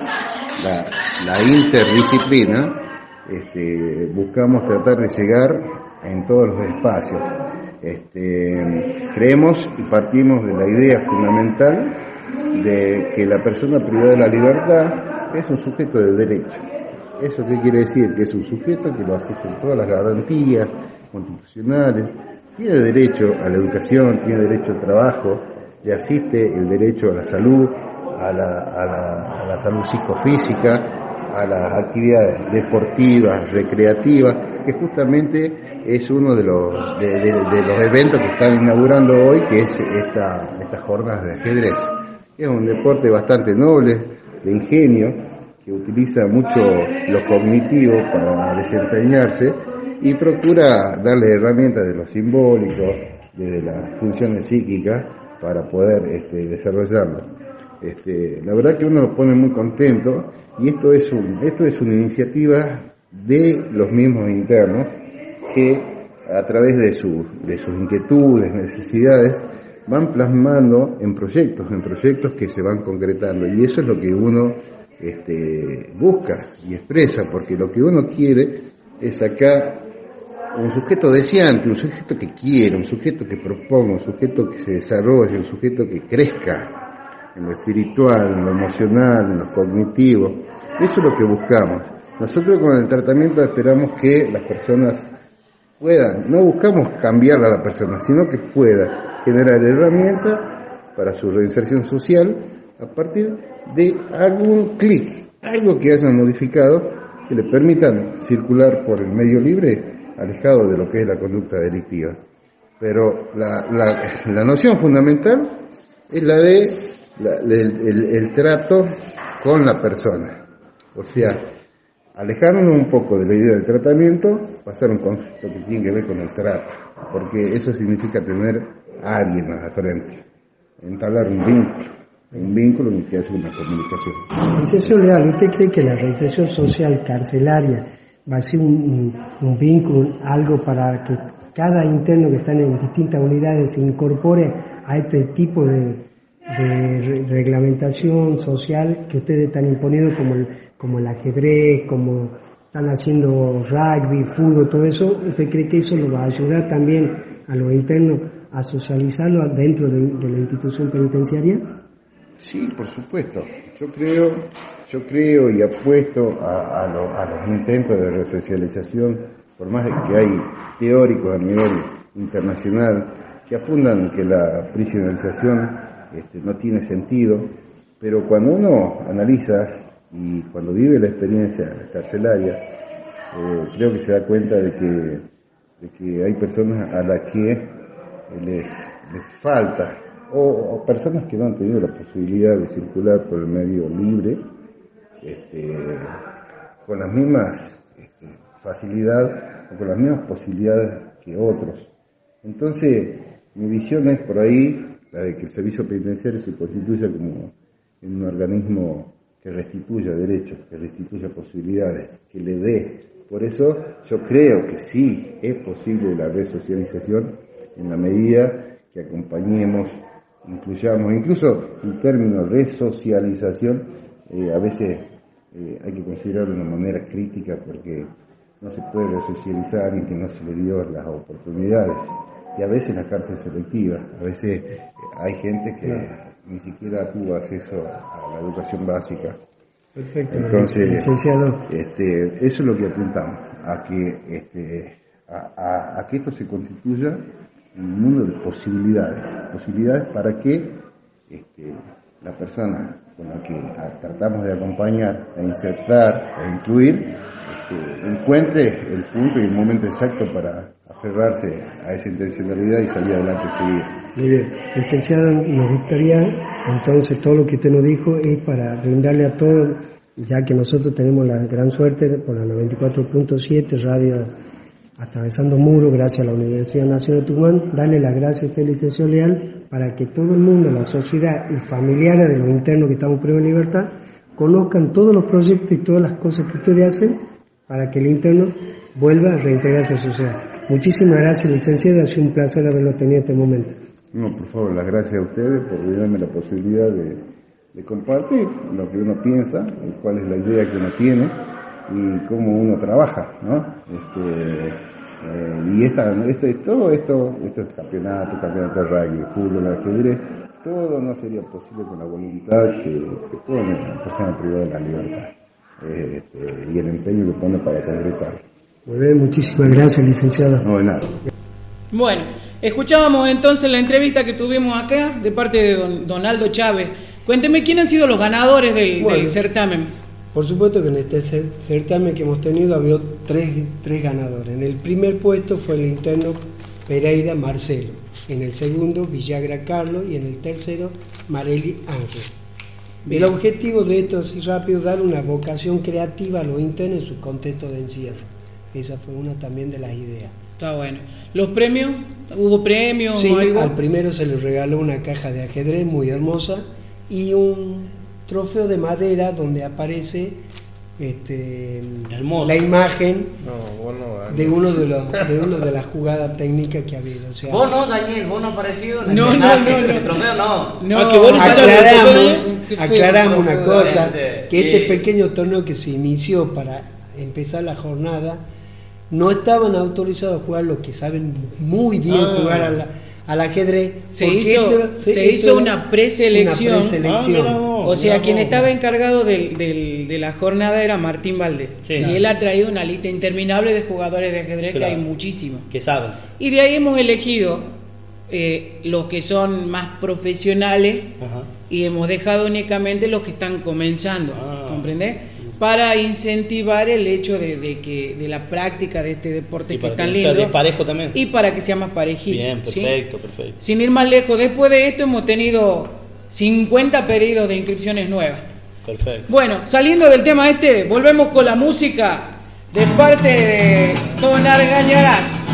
H: la, interdisciplina, este, buscamos tratar de llegar en todos los espacios. Este, creemos y partimos de la idea fundamental de que la persona privada de la libertad es un sujeto de derecho. ¿Eso qué quiere decir? Que es un sujeto que lo asisten todas las garantías constitucionales, tiene derecho a la educación, tiene derecho al trabajo, le asiste el derecho a la salud, a la, a la salud psicofísica, a las actividades deportivas, recreativas, que justamente es uno de los, de, los eventos que están inaugurando hoy, que es esta, estas jornadas de ajedrez. Es un deporte bastante noble, de ingenio, que utiliza mucho lo cognitivo para desempeñarse y procura darle herramientas de lo simbólico, de las funciones psíquicas, para poder este, desarrollarlo. Este, la verdad que uno lo pone muy contento y esto es, un, esto es una iniciativa de los mismos internos que a través de, de sus inquietudes, necesidades, van plasmando en proyectos, en proyectos que se van concretando. Y eso es lo que uno este, busca y expresa, porque lo que uno quiere es sacar un sujeto deseante, un sujeto que quiere, un sujeto que proponga, un sujeto que se desarrolle, un sujeto que crezca en lo espiritual, en lo emocional, en lo cognitivo. Eso es lo que buscamos. Nosotros con el tratamiento esperamos que las personas puedan, no buscamos cambiar a la persona, sino que pueda generar herramientas para su reinserción social a partir de algún clic, algo que hayan modificado que le permitan circular por el medio libre alejado de lo que es la conducta delictiva. Pero la, la, noción fundamental es la de el trato con la persona. O sea, alejarnos un poco de la idea del tratamiento, pasar a un concepto que tiene que ver con el trato, porque eso significa tener a alguien a la frente, entablar un vínculo, un vínculo en que hace una comunicación.
F: Licenciado Leal, ¿usted cree que la reinserción social carcelaria va a ser un, vínculo, algo para que cada interno que está en distintas unidades se incorpore a este tipo de, de reglamentación social que ustedes están imponiendo como el, como el ajedrez, como están haciendo rugby, fútbol, todo eso, ¿usted cree que eso lo va a ayudar también a los internos a socializarlo dentro de, la institución penitenciaria?
H: Sí, por supuesto. Yo creo, yo creo y apuesto a, a, los intentos de resocialización, por más que hay teóricos a nivel internacional que apuntan que la prisionalización este, no tiene sentido, pero cuando uno analiza y cuando vive la experiencia carcelaria, eh, creo que se da cuenta de que, que hay personas a las que les, les falta o, personas que no han tenido la posibilidad de circular por el medio libre este, con las mismas este, facilidad o con las mismas posibilidades que otros. Entonces, mi visión es por ahí la de que el servicio penitenciario se constituya como un organismo que restituya derechos, que restituya posibilidades, que le dé. Por eso yo creo que sí es posible la resocialización en la medida que acompañemos, incluyamos, incluso en términos de resocialización, eh, a veces eh, hay que considerarlo de una manera crítica porque no se puede resocializar alguien que no se le dio las oportunidades. Y a veces la cárcel selectiva, a veces hay gente que ni siquiera tuvo acceso a la educación básica.
F: Perfecto.
H: Entonces, licenciado. Este, eso es lo que apuntamos, a que, este, a, a que esto se constituya un mundo de posibilidades, posibilidades para que este, la persona con la que tratamos de acompañar, a insertar, a incluir, este, encuentre el punto y el momento exacto para aferrarse a esa intencionalidad y salir adelante seguir.
F: Muy bien, licenciado, nos gustaría entonces todo lo que usted nos dijo es para brindarle a todos, ya que nosotros tenemos la gran suerte por la 94.7 radio atravesando muros gracias a la Universidad Nacional de Tucumán, darle las gracias a usted, licenciado Leal, para que todo el mundo, la sociedad y familiares de los internos que estamos privados de libertad, conozcan todos los proyectos y todas las cosas que ustedes hacen para que el interno vuelva a reintegrarse a la sociedad. Muchísimas gracias, licenciado, ha sido un placer haberlo tenido en este momento.
H: No, por favor, las gracias a ustedes por darme la posibilidad de, compartir lo que uno piensa, cuál es la idea que uno tiene y cómo uno trabaja, ¿no? Este, eh, y esta, este, todo esto, estos campeonatos, campeonato de rugby, fútbol, ajedrez, todo no sería posible con la voluntad que, que pone la persona privada de la libertad este, y el empeño que pone para concretar.
F: Muy bien, muchísimas gracias, licenciado.
H: No, de nada.
B: Bueno, escuchábamos entonces la entrevista que tuvimos acá de parte de don Donaldo Chávez. Cuénteme quién han sido los ganadores del, del certamen.
F: Por supuesto que en este certamen que hemos tenido había tres, tres ganadores. En el primer puesto fue el interno Pereira Marcelo, en el segundo Villagra Carlos y en el tercero Mareli Ángel. El objetivo de esto, así rápido, dar una vocación creativa a los internos en su contexto de encierro. Esa fue una también de las ideas.
B: Está bueno. ¿Los premios? ¿Hubo premios
F: sí, al primero se le regaló una caja de ajedrez muy hermosa y un trofeo de madera donde aparece este, la imagen de uno de los de uno de las jugadas técnicas que ha habido. O
I: sea, vos no, Daniel, vos no aparecido en
B: no, no, no,
I: trofeo no.
F: no. Ah, aclaramos, aclaramos una cosa, que este pequeño torneo que se inició para empezar la jornada, no estaban autorizados a jugar los que saben muy bien ah. jugar a la al ajedrez.
B: Se hizo, se, hizo una preselección. Ah, o sea, quien estaba encargado de la jornada era Martín Valdés. y él ha traído una lista interminable de jugadores de ajedrez que hay muchísimos.
C: Que saben.
B: Y de ahí hemos elegido eh, los que son más profesionales y hemos dejado únicamente los que están comenzando. Ah. ¿Comprendés? Para incentivar el hecho de, que de la práctica de este deporte que es tan lindo
C: sea parejo también.
B: y para que sea más parejito
C: bien perfecto perfecto.
B: Sin ir más lejos después de esto hemos tenido 50 pedidos de inscripciones nuevas.
C: Perfecto.
B: Bueno saliendo del tema este volvemos con la música de parte de Don Argañarás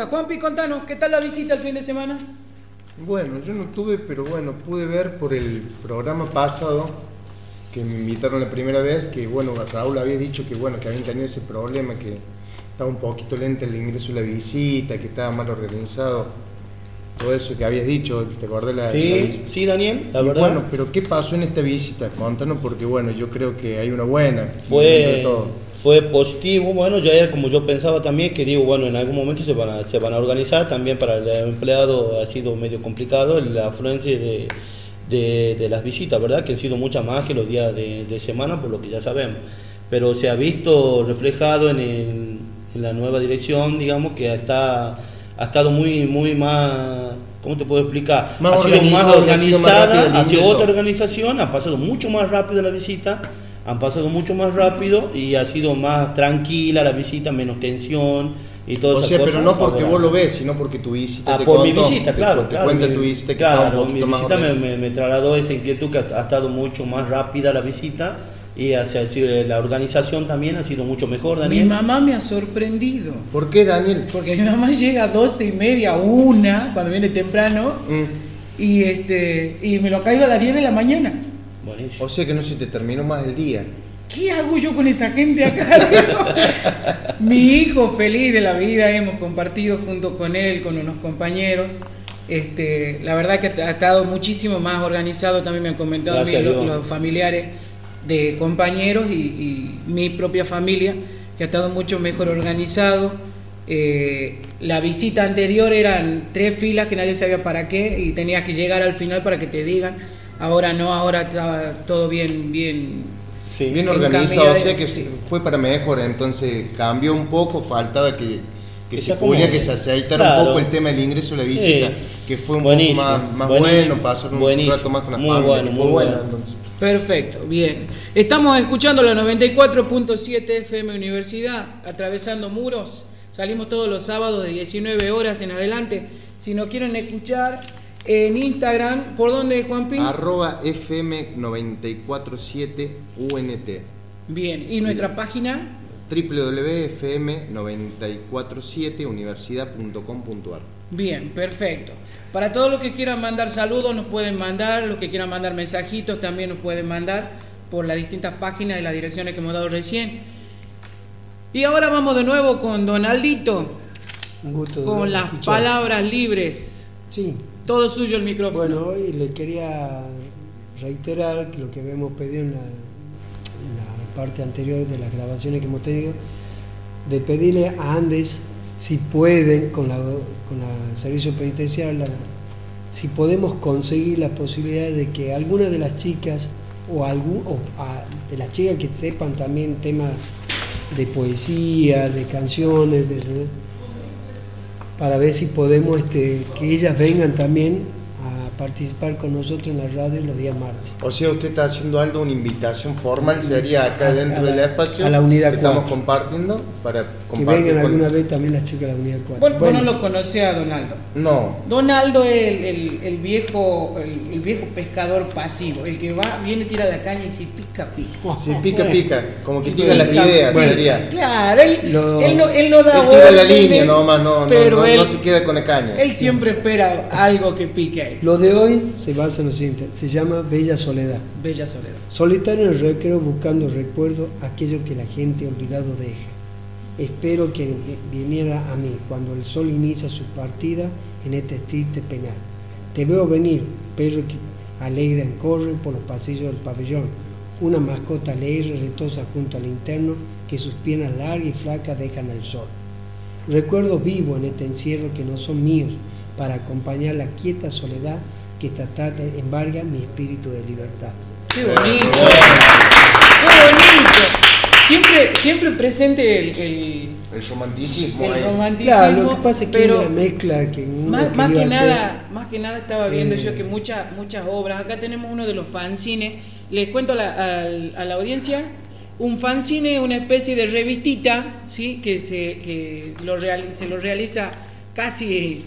A: de la
B: música, Juanpi, contanos, ¿qué tal la visita el fin de semana?
D: Bueno, yo no tuve, pero bueno, pude ver por el programa pasado que me invitaron la primera vez, que bueno, Raúl había dicho que bueno, que habían tenido ese problema, que estaba un poquito lento el ingreso y la visita, que estaba mal organizado, todo eso que habías dicho, ¿te acordás la, la
C: Sí,
D: visita?
C: sí, Daniel, la
D: Y
C: verdad.
D: Bueno, pero ¿qué pasó en esta visita? Contanos porque bueno, yo creo que hay una buena. dentro de
C: fue,
D: todo.
C: Fue positivo, bueno, ya era como yo pensaba también, que digo, bueno, en algún momento se van a, se van a organizar, también para el empleado ha sido medio complicado la afluencia de, de, de las visitas, ¿verdad? Que han sido muchas más que los días de, de semana, por lo que ya sabemos, pero se ha visto reflejado en, el- en la nueva dirección, digamos, que está, ha estado muy, muy más... ¿Cómo te puedo explicar?
D: Más
C: ha sido más
D: ha sido
C: organizada,
D: el
C: ha sido otra organización, ha pasado mucho más rápido la visita, han pasado mucho más rápido y ha sido más tranquila la visita, menos tensión y todo
D: O
C: esas
D: sea,
C: cosas.
D: pero no porque vos
C: favorables.
D: lo ves, sino porque tu visita
C: Ah,
D: te
C: por mi
D: contó,
C: visita,
D: te-
C: claro.
D: Te
C: claro,
D: cuenta
C: mi-
D: tu visita que un
C: claro,
D: poquito
C: mi
D: más
C: visita me, me, me trasladó esa inquietud que ha, ha estado mucho más rápida la visita y hacia, la organización también ha sido mucho mejor,
B: Mi
C: Daniel.
B: mamá me ha sorprendido.
D: ¿Por qué, Daniel?
B: Porque mi mamá llega a 12 y media, una, cuando viene temprano,
D: Mm.
B: y este y me lo ha caído a las 10 de la mañana.
C: Buenísimo.
D: O sea que no se te terminó más el día.
B: ¿Qué hago yo con esa gente acá? Mi hijo feliz de la vida, hemos compartido junto con él, con unos compañeros. Este, la verdad que ha estado muchísimo más organizado, también me han comentado a mí
C: Gracias a
B: lo-
C: Dios.
B: los, familiares de compañeros y, y mi propia familia, que ha estado mucho mejor organizado. Eh, la visita anterior eran tres filas que nadie sabía para qué y tenías que llegar al final para que te digan. Ahora no, ahora estaba todo bien, bien
C: Sí.
D: Bien
B: En
D: organizado, o sea que
B: sí.
D: fue para mejor, entonces cambió un poco, faltaba que, que
C: Que
D: se
C: acomode.
D: que se aceitara
C: Claro.
D: un poco el tema del ingreso y la visita,
C: Sí.
D: que fue un
C: Buenísimo,
D: poco más, bueno, pasó un
C: buenísimo.
D: rato más con la
C: Muy
D: familia,
C: bueno, muy
D: bueno,
C: bueno.
D: entonces.
B: Perfecto, bien. Estamos escuchando la 94.7 FM Universidad, atravesando muros. Salimos todos los sábados de 19 horas en adelante. Si nos quieren escuchar en Instagram, ¿por dónde, Juanpi?
D: Arroba FM947 UNT.
B: Bien, ¿y nuestra página?
D: www.fm947universidad.com.ar
B: Bien, perfecto. Para todos los que quieran mandar saludos, nos pueden mandar. Los que quieran mandar mensajitos, también nos pueden mandar por las distintas páginas y las direcciones que hemos dado recién. Y ahora vamos de nuevo con Donaldito,
F: Un gusto.
B: con las
F: escuchar.
B: palabras libres.
F: Sí,
B: Todo suyo el micrófono.
F: bueno, hoy le quería reiterar lo que habíamos pedido en la, parte anterior de las grabaciones que hemos tenido, de pedirle a Andes si pueden, con la, con la servicio penitenciario, si podemos conseguir la posibilidad de que alguna de las chicas o, algún, o de las chicas que sepan también temas de poesía, de canciones, de, para ver si podemos este, que ellas vengan también a participar con nosotros en la radio los días martes.
D: O sea, usted está haciendo algo, una invitación formal, sería acá dentro
F: la-
D: del espacio
F: a la unidad
D: que estamos compartiendo para
F: Que vengan
D: con-
F: alguna vez también las chicas de la unidad 4.
B: Bueno, vos no lo conocés a Donaldo.
D: No,
B: Donaldo es el, el- el viejo el, el viejo pescador pasivo, el que va, viene, tira la caña y si pica, pica.
D: si pica,
F: Bueno.
D: pica, como que
B: Sí,
D: tira las ideas,
B: bueno,
D: sería.
B: Claro, él,
F: Lo-
B: él no, él no da
D: Él tira la línea nomás, no, no,
B: pero
D: no,
B: él,
D: no se queda con la caña.
B: él siempre espera algo que pique ahí.
F: Lo de hoy se basa en lo siguiente, se llama Bella Soledad.
B: Bella soledad.
F: Solitario en el recreo buscando recuerdo aquello que la gente olvidado deja. Espero que viniera a mí cuando el sol inicia su partida en este triste penal. Te veo venir, perro que alegra en corre por los pasillos del pabellón. una mascota alegre retosa junto al interno que sus piernas largas y flacas dejan al sol. Recuerdo vivo en este encierro que no son míos para acompañar la quieta soledad que esta tarde embarga mi espíritu de libertad.
B: ¡Qué bonito! ¡Qué bonito! Siempre, presente el, el,
D: el romanticismo.
B: El romanticismo.
F: Claro, lo que pasa es que pero una mezcla que
B: más, más que nada, más que nada estaba viendo yo eh. que muchas muchas obras. Acá tenemos uno de los fanzines. Les cuento a la, a la audiencia. Un fanzine es una especie de revistita, ¿sí? que, se, que lo se lo realiza casi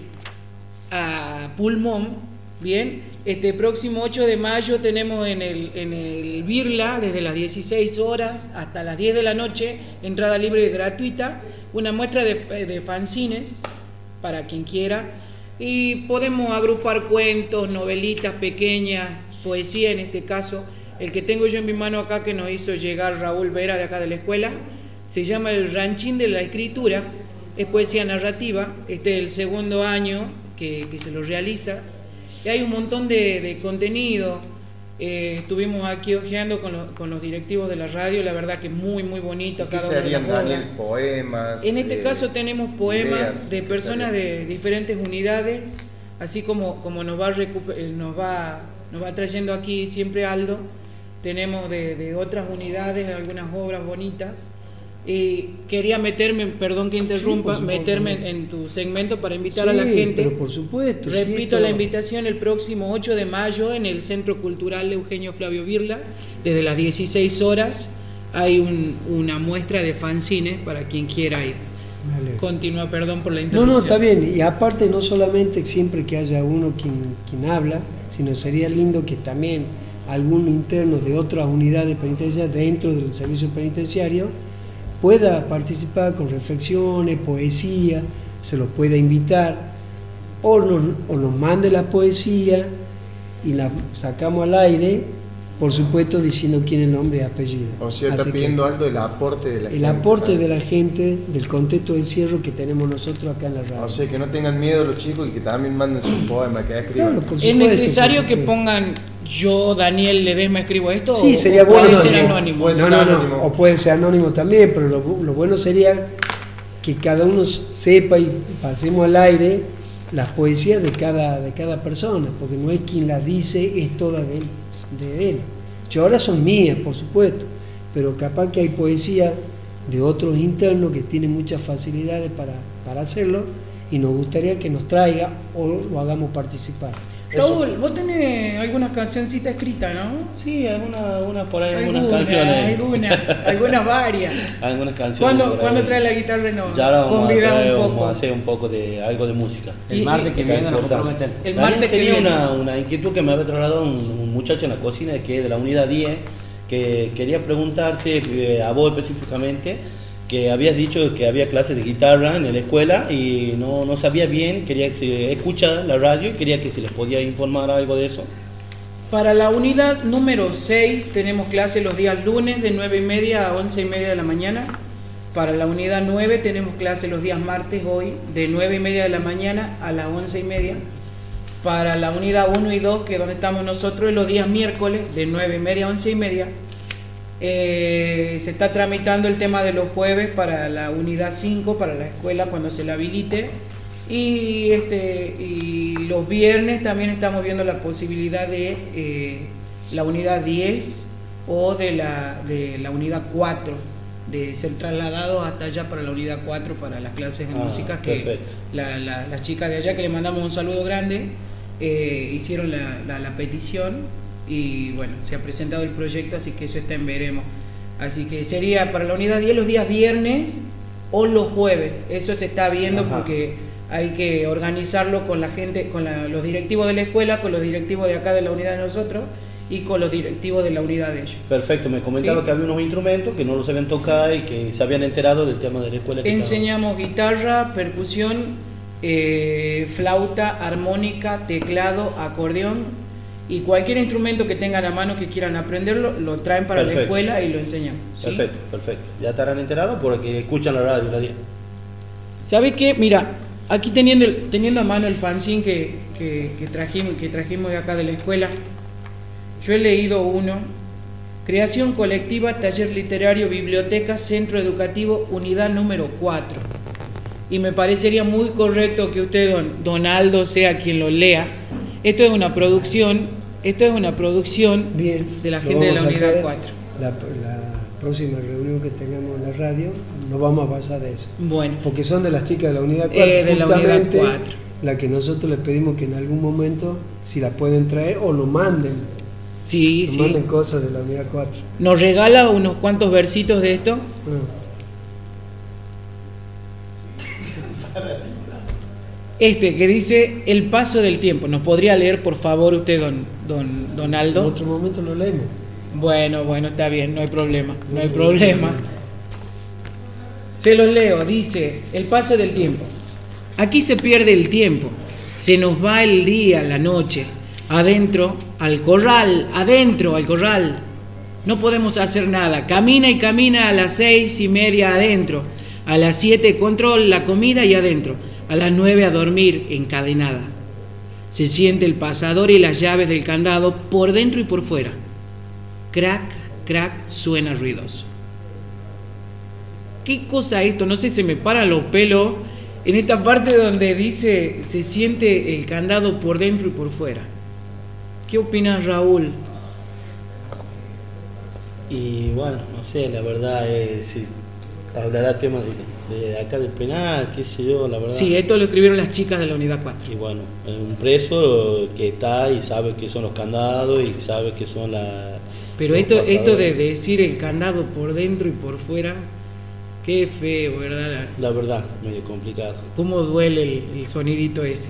B: a pulmón, ¿bien? Este próximo 8 de mayo tenemos en el, en el Birla, desde las 16 horas hasta las 10 de la noche, entrada libre y gratuita, una muestra de, de fanzines para quien quiera. Y podemos agrupar cuentos, novelitas pequeñas, poesía en este caso. El que tengo yo en mi mano acá que nos hizo llegar Raúl Vera de acá de la escuela, se llama El Ranchín de la Escritura, es poesía narrativa, este es el segundo año que, que se lo realiza hay un montón de, contenido. Eh, estuvimos aquí ojeando con, los directivos de la radio, la verdad que muy, muy bonito.
D: ¿Qué serían, Daniel, poemas?
B: En este eh, caso tenemos poemas de personas de diferentes unidades, así como, como nos, va eh, nos, va, nos va trayendo aquí siempre Aldo, tenemos de, de otras unidades algunas obras bonitas. Y quería meterme, perdón que interrumpa, meterme en, tu segmento para invitar a la gente.
F: Pero por supuesto.
B: Repito la invitación el próximo 8 de mayo en el Centro Cultural Eugenio Flavio Virla, desde las 16 horas. Hay una muestra de fanzines para quien quiera ir. Continúa, perdón por la interrupción.
F: No, no, está bien. Y aparte, no solamente siempre que haya uno quien, quien habla, sino sería lindo que también algún interno de otras unidades penitenciarias dentro del servicio penitenciario pueda participar con reflexiones, poesía, se lo pueda invitar, o nos, mande la poesía y la sacamos al aire, por supuesto diciendo quién es el nombre y apellido.
D: O sea, está pidiendo algo del aporte de la
F: gente. El aporte de la gente, del contexto de encierro que tenemos nosotros acá en la radio.
D: O sea, que no tengan miedo los chicos y que también manden su poema, que escriban.
B: es necesario que pongan yo, Daniel Ledesma, escribo esto?
F: Sí, sería bueno. Puede ser anónimo. no, no, no, o puede ser anónimo también, pero lo, bueno sería que cada uno sepa y pasemos al aire las poesías de cada, de cada persona, porque no es quien las dice, es toda de él, de él. Yo ahora son mías, por supuesto, pero capaz que hay poesía de otros internos que tienen muchas facilidades para, para hacerlo y nos gustaría que nos traiga o lo hagamos participar.
B: Raúl, vos tenés algunas cancioncitas escritas, ¿no?
C: Sí, algunas por ahí, algunas, canciones.
B: Algunas, algunas varias.
C: algunas canciones.
B: ¿Cuándo, ¿cuándo trae la guitarra no?
C: Ya vamos, a, un poco. hacer un poco de algo de música.
I: El martes que viene nos comprometemos.
C: El martes que tenía Una, una inquietud que me había trasladado un, un, muchacho en la cocina que es de la unidad 10, que quería preguntarte eh, a vos específicamente que habías dicho que había clases de guitarra en la escuela y no, no sabía bien, quería que se escucha la radio y quería que se les podía informar algo de eso.
B: Para la unidad número 6 tenemos clases los días lunes de 9 y media a 11 y media de la mañana. Para la unidad 9 tenemos clases los días martes hoy de 9 y media de la mañana a las 11 y media. Para la unidad 1 y 2, que es donde estamos nosotros, los días miércoles de 9 y media a 11 y media. Eh, se está tramitando el tema de los jueves para la unidad 5, para la escuela cuando se la habilite. Y, este, y los viernes también estamos viendo la posibilidad de eh, la unidad 10 o de la, de la unidad 4, de ser trasladado hasta allá para la unidad 4 para las clases de ah, música que las chicas de allá, que le mandamos un saludo grande, eh, hicieron la, la petición y bueno, se ha presentado el proyecto, así que eso está en veremos. Así que sería para la unidad 10 los días viernes o los jueves. Eso se está viendo porque hay que organizarlo con la gente, con los directivos de la escuela, con los directivos de acá de la unidad de nosotros y con los directivos de la unidad de ellos.
C: Perfecto, me comentaba que había unos instrumentos que no los habían tocado y que se habían enterado del tema de la escuela.
B: Enseñamos guitarra, percusión, eh, flauta, armónica, teclado, acordeón y cualquier instrumento que tengan a mano que quieran aprenderlo, lo traen para la escuela y lo enseñan.
C: Perfecto, perfecto. Ya estarán enterados porque escuchan la radio la día.
B: ¿Sabe qué? Mira, aquí teniendo, teniendo a mano el fanzine que, que, trajimos, que trajimos de acá de la escuela, yo he leído uno Creación colectiva, taller literario, biblioteca, centro educativo, unidad número 4. Y me parecería muy correcto que usted, don Donaldo, sea quien lo lea. Esto es una producción, esto es una producción de la gente de la unidad 4.
F: La, próxima reunión que tengamos en la radio, nos vamos a basar de eso.
B: Bueno.
F: Porque son de las chicas de la unidad 4.
B: Eh, de la unidad 4.
F: La que nosotros les pedimos que en algún momento, si la pueden traer o lo manden
B: Sí, sí.
F: manden cosas de la unidad 4.
B: ¿Nos regala unos cuantos versitos de esto?
F: Ah.
B: Este que dice El paso del tiempo. ¿Nos podría leer, por favor, usted, don, don Donaldo?
F: En otro momento lo leemos.
B: Bueno, bueno, está bien, no hay problema, no hay problema. Se los leo, dice, el paso del tiempo. Aquí se pierde el tiempo, se nos va el día, la noche, adentro al corral, adentro al corral. No podemos hacer nada. Camina y camina a las seis y media adentro. A las siete control, la comida y adentro. A las nueve a dormir, encadenada. Se siente el pasador y las llaves del candado por dentro y por fuera. Crack, crack, suena ruidoso. ¿Qué cosa esto? No sé, se me paran los pelos en esta parte donde dice se siente el candado por dentro y por fuera. ¿Qué opinas, Raúl?
C: Y bueno, no sé, la verdad es, hablará temas de, acá del penal, qué sé yo, la verdad.
B: Sí, esto lo escribieron las chicas de la unidad 4.
C: Y bueno, un preso que está y sabe que son los candados y sabe que son las...
B: Pero esto, esto de decir el candado por dentro y por fuera, qué feo, ¿verdad?
C: La verdad, medio complicado.
B: ¿Cómo duele el, el sonidito ese?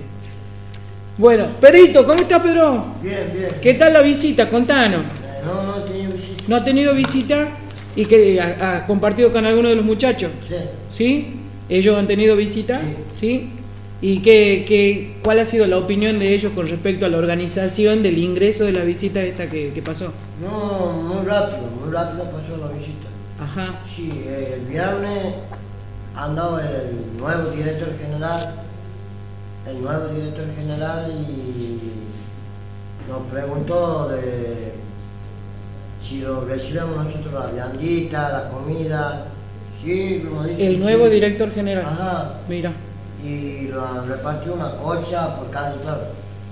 B: Bueno, Pedrito, ¿cómo está Pedro?
E: Bien, bien.
B: ¿Qué tal la visita? Contanos.
E: no, no he tenido visita.
B: ¿No ha tenido visita? ¿Y que ha, compartido con alguno de los muchachos?
E: Sí.
B: ¿Sí? ¿Ellos han tenido visita? Sí. ¿Y qué, qué, cuál ha sido la opinión de ellos con respecto a la organización del ingreso de la visita esta que, pasó?
E: No, muy rápido, muy rápido pasó la visita.
B: Ajá.
E: Sí, el viernes ha andado el nuevo director general el nuevo director general y nos preguntó de si lo recibimos nosotros la viandita, la comida. Sí,
B: como dice, El nuevo director general.
E: Ajá.
B: Mira.
E: Y lo repartió una cocha por cada lugar.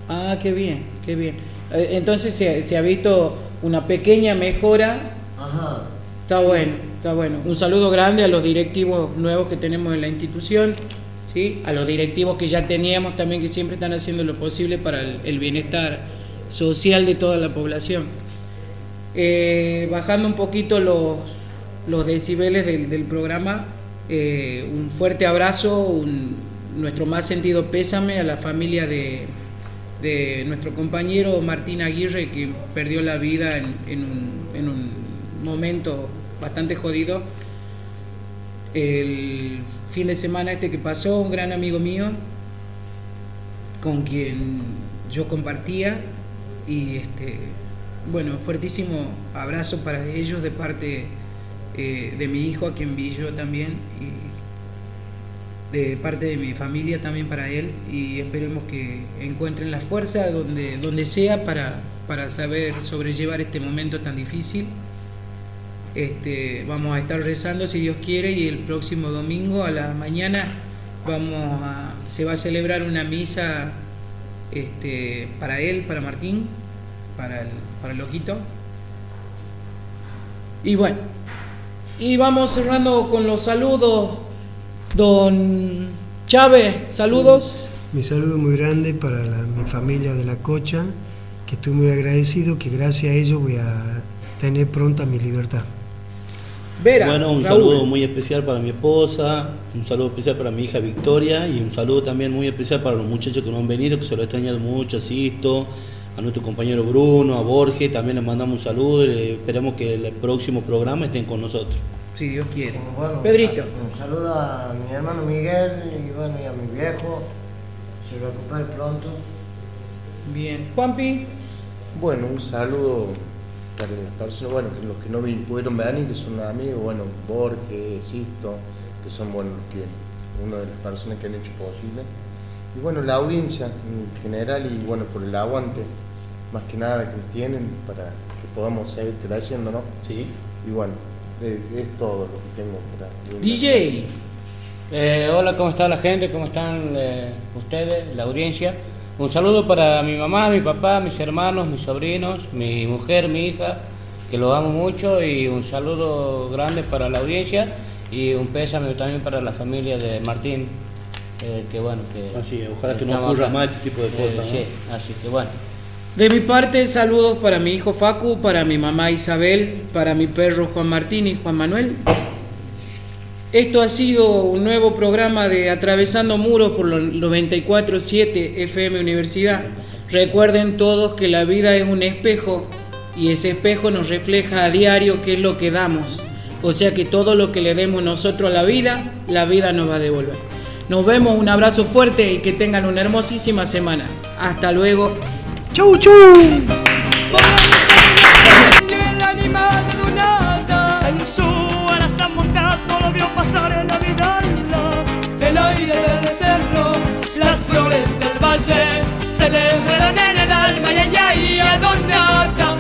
B: Ah, qué bien, qué bien. Eh, entonces se, se ha visto una pequeña mejora.
E: Ajá.
B: Está bueno, está bueno. Un saludo grande a los directivos nuevos que tenemos en la institución a los directivos que ya teníamos también que siempre están haciendo lo posible para el, bienestar social de toda la población. Eh, bajando un poquito los, los decibeles del, programa, eh, un fuerte abrazo, nuestro más sentido pésame a la familia de, nuestro compañero Martín Aguirre, que perdió la vida en, un, momento bastante jodido. El fin de semana este que pasó, un gran amigo mío con quien yo compartía y este bueno, fuertísimo abrazo para ellos de parte eh, de mi hijo a quien vi yo también y de parte de mi familia también para él y esperemos que encuentren la fuerza donde, donde sea para, para saber sobrellevar este momento tan difícil. Este, vamos a estar rezando si Dios quiere y el próximo domingo a la mañana vamos a, se va a celebrar una misa este, para él, para Martín, para el, para el loquito. Y bueno, y vamos cerrando con los saludos. Don Chávez, saludos.
F: Mi saludo muy grande para mi familia de la Cocha, que estoy muy agradecido, que gracias a ellos voy a tener pronta mi libertad
C: bueno, un saludo muy especial para mi esposa, un saludo especial para mi hija Victoria y un saludo también muy especial para los muchachos que no han venido, que se lo he extrañado mucho, Sisto, a nuestro compañero Bruno, a Borges, también les mandamos un saludo y esperemos que el próximo programa estén con nosotros.
B: Si Dios quiere. Pedrito.
E: Un saludo a mi hermano Miguel y, bueno, y a mi viejo, se recupere pronto.
B: Bien. Juanpi.
D: Bueno, un saludo las personas, bueno, los que no pudieron venir, que son amigos, bueno, Borges, Sisto, que son bueno, que, una de las personas que han hecho posible. Y bueno, la audiencia en general y bueno, por el aguante, más que nada que tienen para que podamos seguir creciendo, ¿no?
C: Sí.
D: Y bueno, eh, es todo lo que tengo para...
B: DJ.
I: Eh, hola, ¿cómo está la gente? ¿Cómo están eh, ustedes, la audiencia? Un saludo para mi mamá, mi papá, mis hermanos, mis sobrinos, mi mujer, mi hija, que lo amo mucho y un saludo grande para la audiencia y un pésame también para la familia de Martín, eh, que bueno, que...
C: Así, ojalá que no ocurra
I: acá.
C: más este tipo de
I: Eh,
C: cosas. ¿no?
I: Sí, así que bueno.
B: De mi parte, saludos para mi hijo Facu, para mi mamá Isabel, para mi perro Juan Martín y Juan Manuel. Esto ha sido un nuevo programa de Atravesando Muros por los 94.7 FM Universidad. Recuerden todos que la vida es un espejo y ese espejo nos refleja a diario qué es lo que damos. O sea que todo lo que le demos nosotros a la vida, la vida nos va a devolver. Nos vemos, un abrazo fuerte y que tengan una hermosísima semana. Hasta luego. ¡Chau, chau!
J: el aire del cerro, las flores del valle Se le en el alma y ay, ay, a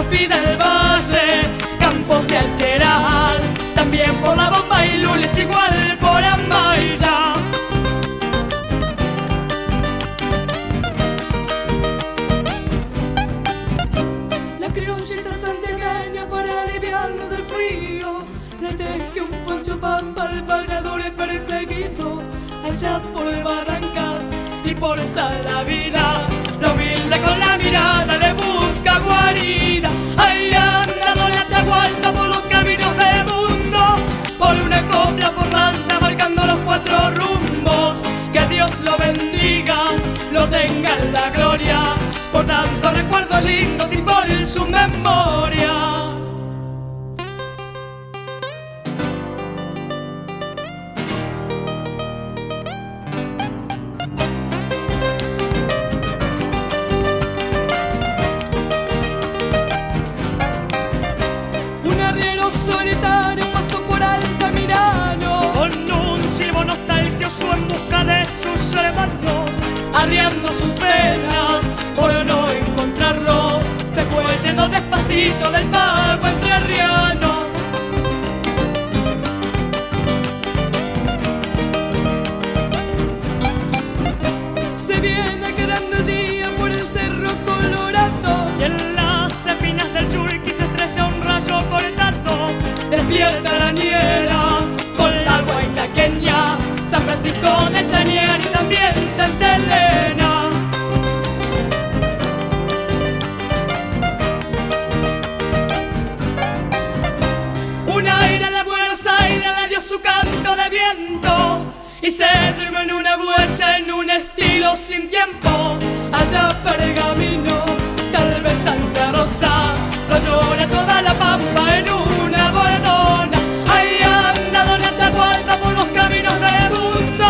J: Por la vida del valle, campos de Alcheral También por la bomba y lules igual por Amaya. La criollita santiagueña para aliviarlo del frío Le teje un poncho pampa al pagador perseguido Allá por Barrancas y por Salavida Lo humilde con la mirada le busca guarida. Ahí anda Don Atahualpa por los caminos del mundo. Por una copla por lanza marcando los cuatro rumbos. Que Dios lo bendiga, lo tenga en la gloria. Por tanto recuerdos lindos y por su memoria despacito del pago entrerriano Se viene grande día por el cerro colorado. Y en las espinas del churqui se estrella un rayo cortando Despierta la niera con la agua y chaqueña San Francisco de Chanier y también Santa se durmió en una huella en un estilo sin tiempo. Allá pergamino, tal vez Santa Rosa, lo llora toda la pampa en una bordona. Ahí anda Don Atahualpa por los caminos del mundo,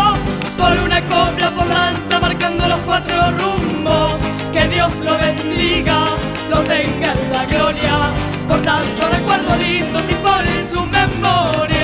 J: por una copla por lanza marcando los cuatro rumbos. Que Dios lo bendiga, lo tenga en la gloria, por tanto recuerdos lindos y por su memoria.